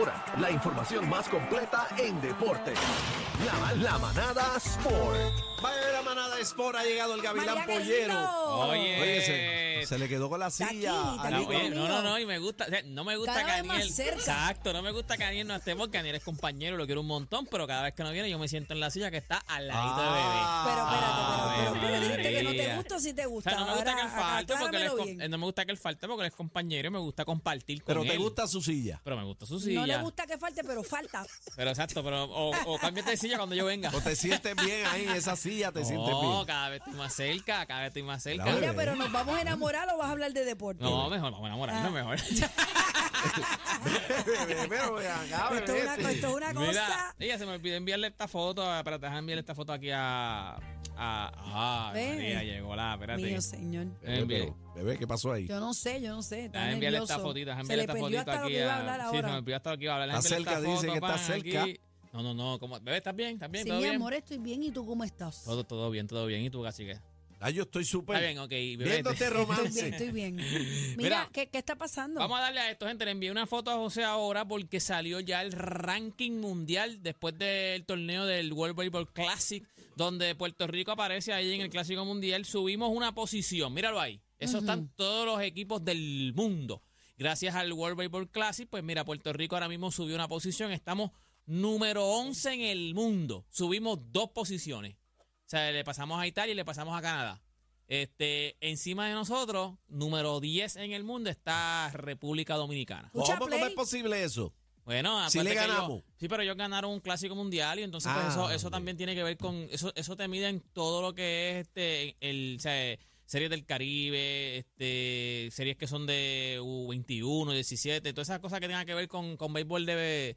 ahora, la información más completa en deporte. La, la manada Sport. Vaya la manada Sport, ha llegado el Gavilán Pollero. Oye, Oye, se, se le quedó con la silla. aquí, No, oye, no, no, no, y me gusta, o sea, no me gusta Cada que Aniel, cerca. exacto, no me gusta que Aniel no esté porque Aniel es compañero, lo quiero un montón, pero cada vez que no viene yo me siento en la silla que está al ladito de bebé. Ah. Pero espérate, Ah, pero, pero, pero dijiste que no te gusta o sí te O gusta. sea, no me gusta que él Ahora, falte porque él es, bien. eh, no me gusta que él falte porque él es compañero y me gusta compartir con Pero te él. gusta su silla. Pero me gusta su silla. No le gusta que falte, pero falta. Pero exacto, pero o, o cámbiate de silla cuando yo venga. O te sientes bien ahí en esa silla, te sientes No, bien. cada vez estoy más cerca, cada vez estoy más cerca. Mira, pero nos vamos a enamorar o vas a hablar de deporte. No, mejor, vamos a enamorarnos Ah. mejor. Pero acá, Esto es una, esto es una Mira, cosa. ella se me olvidó enviarle esta foto, a- espérate, déjame enviarle esta foto aquí a... a ah, Ve. María, llegó la, espérate. Mío, señor. Bebé, pero, bebé, ¿qué pasó ahí? Yo no sé, yo no sé. Está Déjame enviarle esta fotita, déjame Se enviarle le esta perdió hasta lo aquí que iba a a- hablar Sí, se me ahora. olvidó hasta lo que iba a hablar. Está Déjame enviarle cerca, esta dice foto, que está pan, cerca. aquí. No, no, no, ¿cómo? Bebé, ¿estás bien? ¿Estás bien? Sí, ¿Todo mi bien? amor, estoy bien. ¿Y tú cómo estás? Todo, todo bien, todo bien. ¿Y tú, cacique? Ah, yo estoy súper. Está bien, ok. bebé. Viéndote Estoy romance. bien, estoy bien. Mira, Mira, ¿qué, qué está pasando? Vamos a darle a esto, gente. Le envié una foto a José ahora porque salió ya el ranking mundial después del torneo del World Baseball Classic, donde Puerto Rico aparece ahí en el Clásico Mundial. Subimos una posición, míralo ahí. Eso están todos los equipos del mundo. Gracias al World Baseball Classic, pues mira, Puerto Rico ahora mismo subió una posición. Estamos número 11 en el mundo. Subimos dos posiciones. O sea, le pasamos a Italia y le pasamos a Canadá. Este, encima de nosotros, número 10 en el mundo está República Dominicana. ¿Cómo, cómo es posible eso? Bueno, Si le que ellos- ganamos. sí, pero ellos ganaron un clásico mundial y entonces pues, Ah, eso, eso ok. también tiene que ver con eso eso te mide en todo lo que es este el o sea, series del Caribe, este series que son de U21, 17, todas esas cosas que tengan que ver con con béisbol de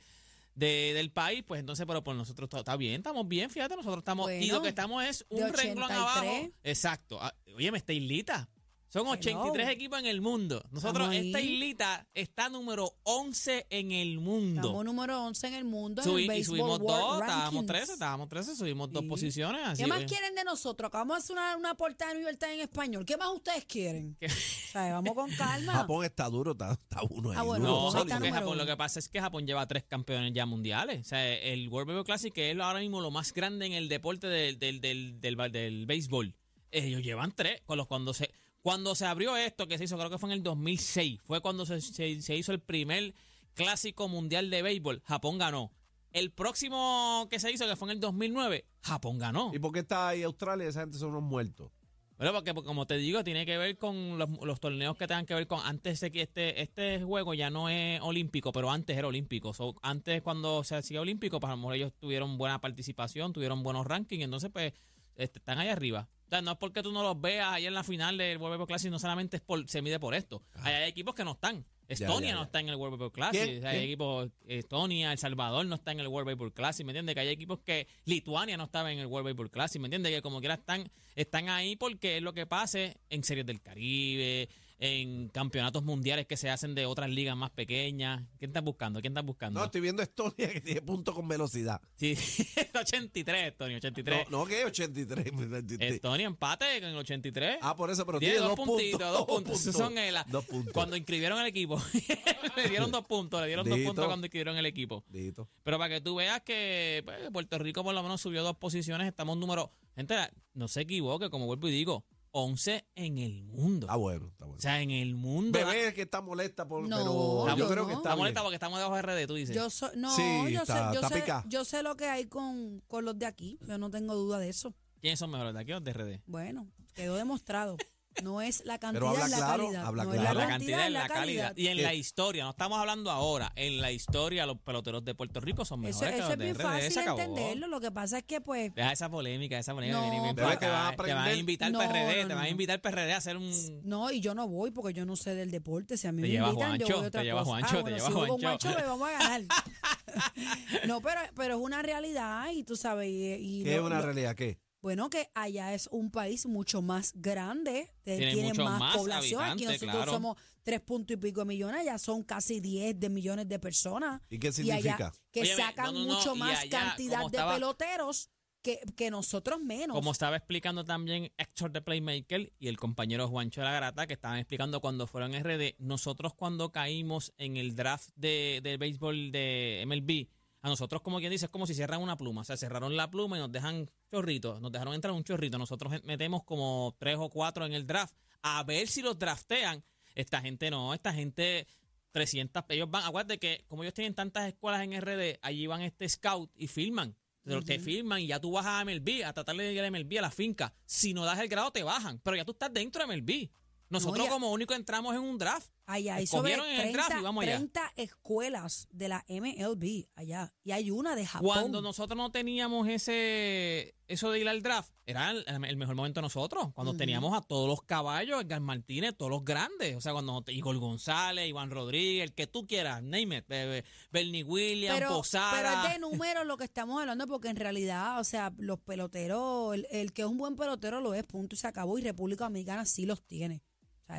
de- del país, pues entonces, pero por nosotros todo está bien, estamos bien, fíjate, nosotros estamos, y lo que estamos es un renglón 83. abajo. Exacto. Ah, Oye, me está islita. Son 83 equipos en el mundo. Nosotros, Estamos esta islita está número 11 en el mundo. Estamos número 11 en el mundo en Subí- el y subimos World dos, estábamos Rankings. 13, estábamos 13, subimos dos Sí. posiciones. Así, ¿Qué más quieren de nosotros? Acabamos de hacer una, una portada de New York Times en español. ¿Qué más ustedes quieren? ¿Qué? O sea, vamos con calma. Japón está duro, está, está uno ahí. Ah, bueno, duro, No, Japón porque está sólido. número Japón, lo que pasa es que Japón lleva tres campeones ya mundiales. O sea, el World Baseball Classic, que es ahora mismo lo más grande en el deporte del, del, del, del, ba- del béisbol. Ellos llevan tres. Con los, cuando, se, cuando se abrió esto, que se hizo, creo que fue en el 2006, fue cuando se, se- se hizo el primer clásico mundial de béisbol. Japón ganó. El próximo que se hizo, que fue en el 2009, Japón ganó. ¿Y por qué está ahí Australia? Esa gente son unos muertos. Bueno, porque porque como te digo, tiene que ver con los, los torneos que tengan que ver con antes de que este este juego ya no es olímpico, pero antes era olímpico. So, antes cuando se hacía olímpico, pues a lo mejor ellos tuvieron buena participación, tuvieron buenos rankings, entonces pues este, están ahí arriba. O sea, no es porque tú no los veas ahí en la final del World Baseball Classic, no solamente es por, se mide por esto. Hay, hay equipos que no están. Estonia ya, no ya. está en el World Baseball Classic. ¿Quién? O sea, hay ¿Quién? equipos, Estonia, El Salvador no está en el World Baseball Classic, ¿me entiendes? Que hay equipos que Lituania no estaba en el World Baseball Classic, ¿me entiendes? Que como quiera están, están ahí porque es lo que pase en series del Caribe, en campeonatos mundiales que se hacen de otras ligas más pequeñas. ¿Quién estás buscando? ¿Quién estás buscando? No, estoy viendo Estonia que tiene punto con velocidad. Sí, 83, Estonia, 83. No, no que 83. 83. Estonia empate con el 83. Ah, por eso, pero Tiene tiene dos, dos puntitos, puntos. dos puntos. Son el- Dos puntos. Cuando inscribieron el equipo, le dieron dos puntos, le dieron dos puntos cuando inscribieron el equipo. Dito. Pero para que tú veas que pues, Puerto Rico por lo menos subió dos posiciones, estamos número. Gente, no se equivoque, como vuelvo y digo, 11 en el mundo. Está bueno, está bueno. O sea, en el mundo. Bebé es que está molesta por. No, pero yo yo creo no. que está Está molesta bien. porque estamos debajo de RD, tú dices. Yo so- no, Sí, yo, está- sé, yo, está sé, pica. yo sé lo que hay con, con los de aquí. Yo no tengo duda de eso. ¿Quiénes son mejores de aquí o de RD? Bueno, quedó demostrado. No es la cantidad, Pero habla es la claro, calidad. habla no claro. es La la, cantidad es y la calidad. Y en Eh. la historia, no estamos hablando ahora, en la historia los peloteros de Puerto Rico son Eso, mejores eso que es los de bien RD. fácil entenderlo. Lo que pasa es que, pues, Deja esa polémica, esa polémica. No, viene bien te vas a acá. Te van a invitar No, para RD, no, te van a invitar para RD a hacer un... no, y yo no voy porque yo no sé del deporte. Si a mí Te me lleva invitan, yo Juancho, voy a otra te lleva cosa. Juancho, ah, te bueno, lleva si voy con Juancho. Juancho, me vamos a ganar. no, pero, pero es una realidad y tú sabes. Y, y ¿Qué es una realidad? ¿Qué? Bueno, que allá es un país mucho más grande, Tiene tiene, mucho más, más población. Aquí nosotros claro. somos tres puntos y pico de millones, allá son casi 10 de millones de personas. ¿Y qué Y allá significa? que Óyeme, sacan no, no, no, mucho más allá, cantidad de estaba- peloteros que, que nosotros menos. Como estaba explicando también Héctor de Playmaker y el compañero Juancho de la Grata, que estaban explicando cuando fueron RD, nosotros cuando caímos en el draft de, de béisbol de MLB, a nosotros como quien dice, es como si cierran una pluma, o sea, cerraron la pluma y nos dejan chorritos, nos dejaron entrar un chorrito, nosotros metemos como tres o cuatro en el draft, a ver si los draftean. Esta gente no, esta gente 300, ellos van, acuérdate que como ellos tienen tantas escuelas en RD, allí van este scout y filman. Te, te filman y ya tú vas a MLB, a tratar de ir a MLB, a la finca. Si no das el grado, te bajan. Pero ya tú estás dentro de MLB. Nosotros como único entramos en un draft. Allá hay sobre cogieron en el draft 30, y vamos allá. 30 escuelas de la MLB allá. Y hay una de Japón. Cuando nosotros no teníamos ese eso de ir al draft, era el, el mejor momento de nosotros. Cuando teníamos a todos los caballos, Edgar Martínez, todos los grandes. O sea, cuando Igor González, Iván Rodríguez, el que tú quieras, name it, eh, Bernie Williams, pero, Posada. pero es de números lo que estamos hablando, porque en realidad, o sea, los peloteros, el, el que es un buen pelotero lo es, punto y se acabó. Y República Dominicana sí los tiene.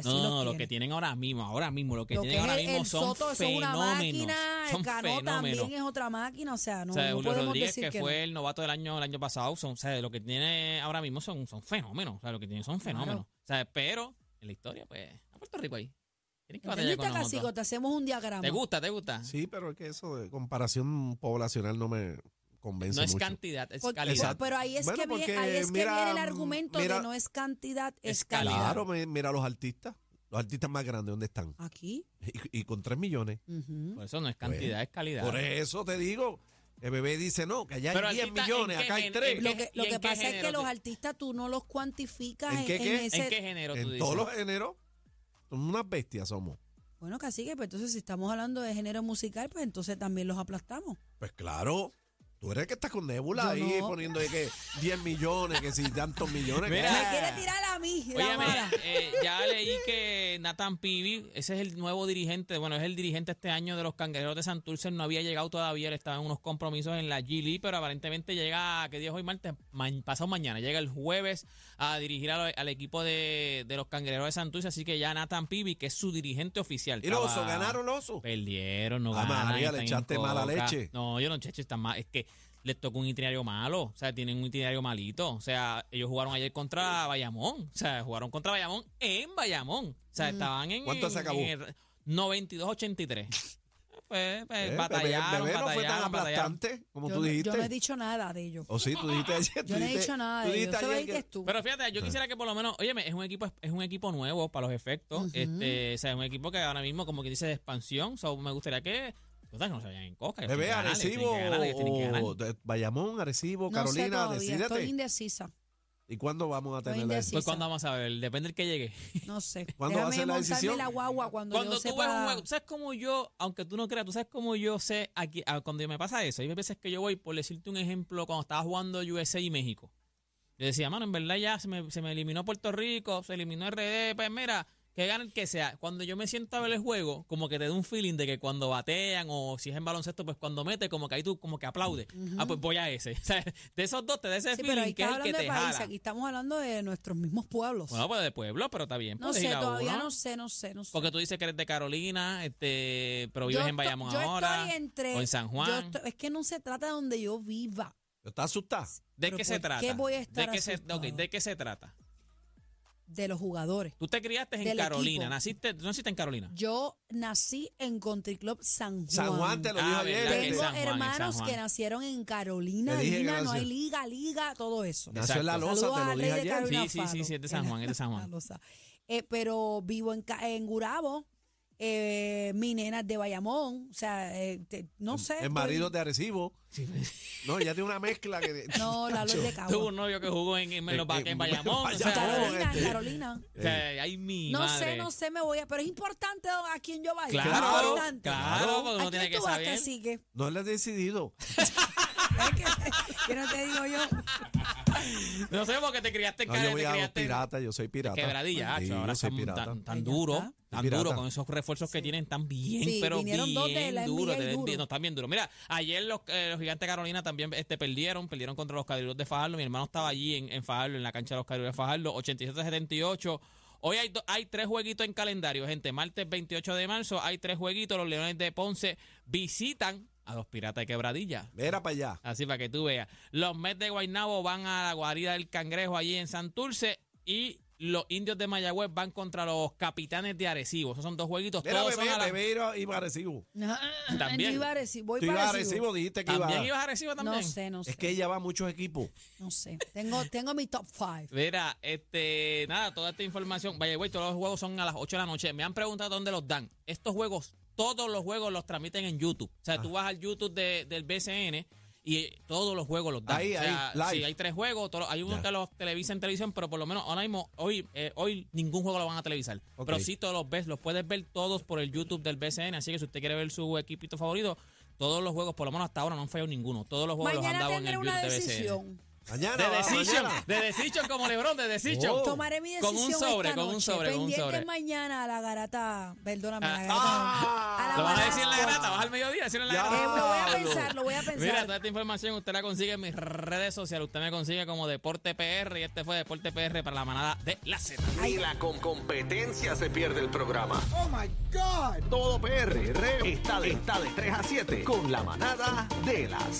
O sea, sí No, no, los no, lo que tienen ahora mismo, ahora mismo, lo que Lo que tienen es ahora mismo el son Soto eso es una fenómenos. máquina, son el Cano fenómenos. también es otra máquina, o sea, no, o sea, no Julio podemos Rodríguez, decir que, que, fue no. el novato del año el año pasado, son, o sea, lo que tiene ahora mismo son, son fenómenos. O sea, lo que tienen son fenómenos. O sea, pero en la historia, pues, a Puerto Rico ahí. Tienen que batallar ¿Entendiste, con. Cacico? Te hacemos un diagrama. ¿Te gusta? ¿Te gusta? Sí, pero es que eso de comparación poblacional no me convence No es mucho. cantidad, es Porque- calidad. Exacto. pero ahí es, Bueno, que viene, ahí es que viene el argumento mira- de no es cantidad, es, Es calidad. Claro, mi- mira los artistas. Los artistas más grandes, ¿dónde están? Aquí. Y, y con 3 millones. Por eso no es cantidad, es calidad. Por eso te digo, el bebé dice no, que allá Pero hay 10 artista, ¿en millones, acá hay gen- 3. en Lo que, lo que pasa es que los artistas tú no los cuantificas ¿En qué, en qué? ese... ¿En qué género tú En dices? todos los géneros, somos unas bestias somos. Bueno, cacique, pues entonces si estamos hablando de género musical, pues entonces también los aplastamos. Pues claro, tú eres el que estás con Nebula ahí no. poniendo de que 10 millones, que si tantos millones. que- Mira. Me quiere tirar a mí, la Oye, mala. ya leí que Nathan Pibi, ese es el nuevo dirigente, bueno, es el dirigente este año de los Cangrejeros de Santurce, no había llegado todavía, él estaba en unos compromisos en la G League, pero aparentemente llega, ¿qué día es hoy martes? Ma- pasado mañana, llega el jueves a dirigir al, al equipo de, de los Cangrejeros de Santurce, así que ya Nathan Pibi, que es su dirigente oficial. Y los osos, ganaron los osos. Perdieron, no Ah, ganaron. María, le echaste mala leche. No, yo no, cheche, está mal. Es que les tocó un itinerario malo. O sea, tienen un itinerario malito. O sea, ellos jugaron ayer contra Bayamón. O sea, jugaron contra Bayamón en Bayamón. O sea, estaban en. ¿Cuánto se en- acabó? en el 92-83. Pues, pues Eh, bebé, batallaron, bebé no fue tan aplastante como Yo, tú no- dijiste. yo no he dicho nada de ellos. O sí, tú dijiste ayer. Yo no he dicho nada de ellos. dices tú. Pero fíjate, yo quisiera que por lo menos, óyeme, es un equipo, es un equipo nuevo para los efectos. este, o sea, es un equipo que ahora mismo como que dice de expansión. So, me gustaría que, cosas que no se vayan en coca. Bebé, Arecibo o Bayamón, Arecibo, No sé Carolina, todavía, estoy decídete. indecisa. ¿Y cuándo vamos a tener indecisa. eso? Pues cuando vamos a ver, depende del que llegue. No sé. ¿Cuándo va a Déjame ser la decisión? la guagua cuando, Cuando yo tú sepa... ves un juego, ¿tú sabes cómo yo, aunque tú no creas, tú sabes cómo yo sé aquí, ah, cuando me pasa eso? Hay veces que yo voy, por decirte un ejemplo, cuando estaba jugando USA y México. Yo decía, mano, en verdad ya se me, se me eliminó Puerto Rico, se eliminó RD, pues mira, que gane el que sea. Cuando yo me siento a ver el juego, como que te da un feeling de que cuando batean o si es en baloncesto, pues cuando mete, como que ahí tú como que aplaudes. Ah, pues voy a ese. O sea, de esos dos te da ese Sí, pero feeling ahí que es el que te países, jala. aquí estamos hablando de nuestros mismos pueblos. Bueno, pues de pueblo, pero está bien. no puedes sé, todavía uno. no sé, no sé, no sé. Porque tú dices que eres de Carolina, este, pero vives Yo en Bayamón yo ahora. estoy entre, o en San Juan. es que no se trata de donde yo viva. ¿Estás asustada? ¿De pero qué se ¿por trata? qué voy a estar ¿De qué, se, asustado? ok, ¿De qué se trata? De los jugadores. Tú te criaste en Carolina. equipo. Naciste, ¿Tú naciste en Carolina? Yo nací en Country Club San Juan. San Juan te lo dijo Ah, ayer. ¿verdad que Tengo Juan, hermanos que nacieron en Carolina, Lina, no hay liga, liga, todo eso. Nació en la losa, Saludos te lo dije ayer. Sí, sí, sí, sí, es de San Juan, es de San Juan. Eh, pero vivo en, en Gurabo, eh, mi nena es de Bayamón, o sea, eh, te- no sé. El estoy- marido de Arecibo. No, ya tiene una mezcla que. No, la luz de Tuvo Cabo. un novio que jugó en, en, En- los en en- Bayamón. o Bayamón, sea, Carolina, este. Carolina. o sea, ay, mi No madre. sé, no sé, me voy a. Pero es importante a quién yo vaya. Claro, es Claro, importante. claro, porque uno ¿A tiene quién que tú vas, saber. cacique? No le he decidido. Es que, que no te digo yo. No sé porque te criaste en No, yo Carolina, voy te a los criaste en piratas, yo soy pirata. Quebradilla, Sí, hacho, ahora yo soy están pirata. tan, tan Ahí ya duro, está. tan Pirata. duro con esos refuerzos que tienen tan bien, Sí, pero vinieron bien dos de la duro, NBA duro. no, están bien duros. Mira, ayer los, eh, los gigantes de Carolina también este, perdieron, perdieron contra los Cadrilos de Fajardo. Mi hermano estaba allí en, en Fajardo, en la cancha de los Cadrilos de Fajardo, 87-78. Hoy hay, do- hay tres jueguitos en calendario, gente. Martes 28 de marzo hay tres jueguitos. Los Leones de Ponce visitan a los Piratas de Quebradilla. Mira para allá. Así para que tú veas. Los Mets de Guaynabo van a la guarida del Cangrejo allí en Santurce y los indios de Mayagüez van contra los capitanes de Arecibo. Esos son dos jueguitos. Mira, todos son bebé, a la- bebé iba- a Arecibo. También. Yo iba a Arecibo, voy Tú para ibas a Arecibo. Arecibo, dijiste que iba. ¿También ibas a Arecibo también? No sé, no sé. Es que ella va a muchos equipos. No sé. Tengo, tengo mi top five. Mira, este, nada, toda esta información, vaya, güey, todos los juegos son a las 8 de la noche. Me han preguntado dónde los dan. Estos juegos, todos los juegos los transmiten en YouTube. O sea, tú vas al YouTube de- del BCN y todos los juegos los dan. Ahí, o sea, ahí, live. sí, hay tres juegos, todos- hay uno Ya. que los televisa en televisión, pero por lo menos ahora mismo, hoy, eh, hoy ningún juego lo van a televisar. Pero sí todos los ves, los puedes ver todos por el YouTube del BCN. Así que si usted quiere ver su equipito favorito, todos los juegos, por lo menos hasta ahora, no han fallado ninguno. Todos los juegos los han dado en el YouTube una de BCN. Mañana. De Decision, mañana. de Decision como Lebron, de Decision. Oh. Tomaré mi Con decisión un sobre, esta con un sobre, con un sobre. mañana a la garata, perdóname, Ah, la garata. ah. a la Lo van a garata. decir en la grata, vas al mediodía, decirlo en la Ya. grata. Eh, lo voy a pensar, lo voy a Mira, pensar. toda esta información usted la consigue en mis redes sociales. Usted me consigue como Deporte PR y este fue Deporte PR para la manada de la Z. Ni la con competencia se pierde el programa. Oh my God. Todo PR está de, está de 3 a 7 con la manada de la Z.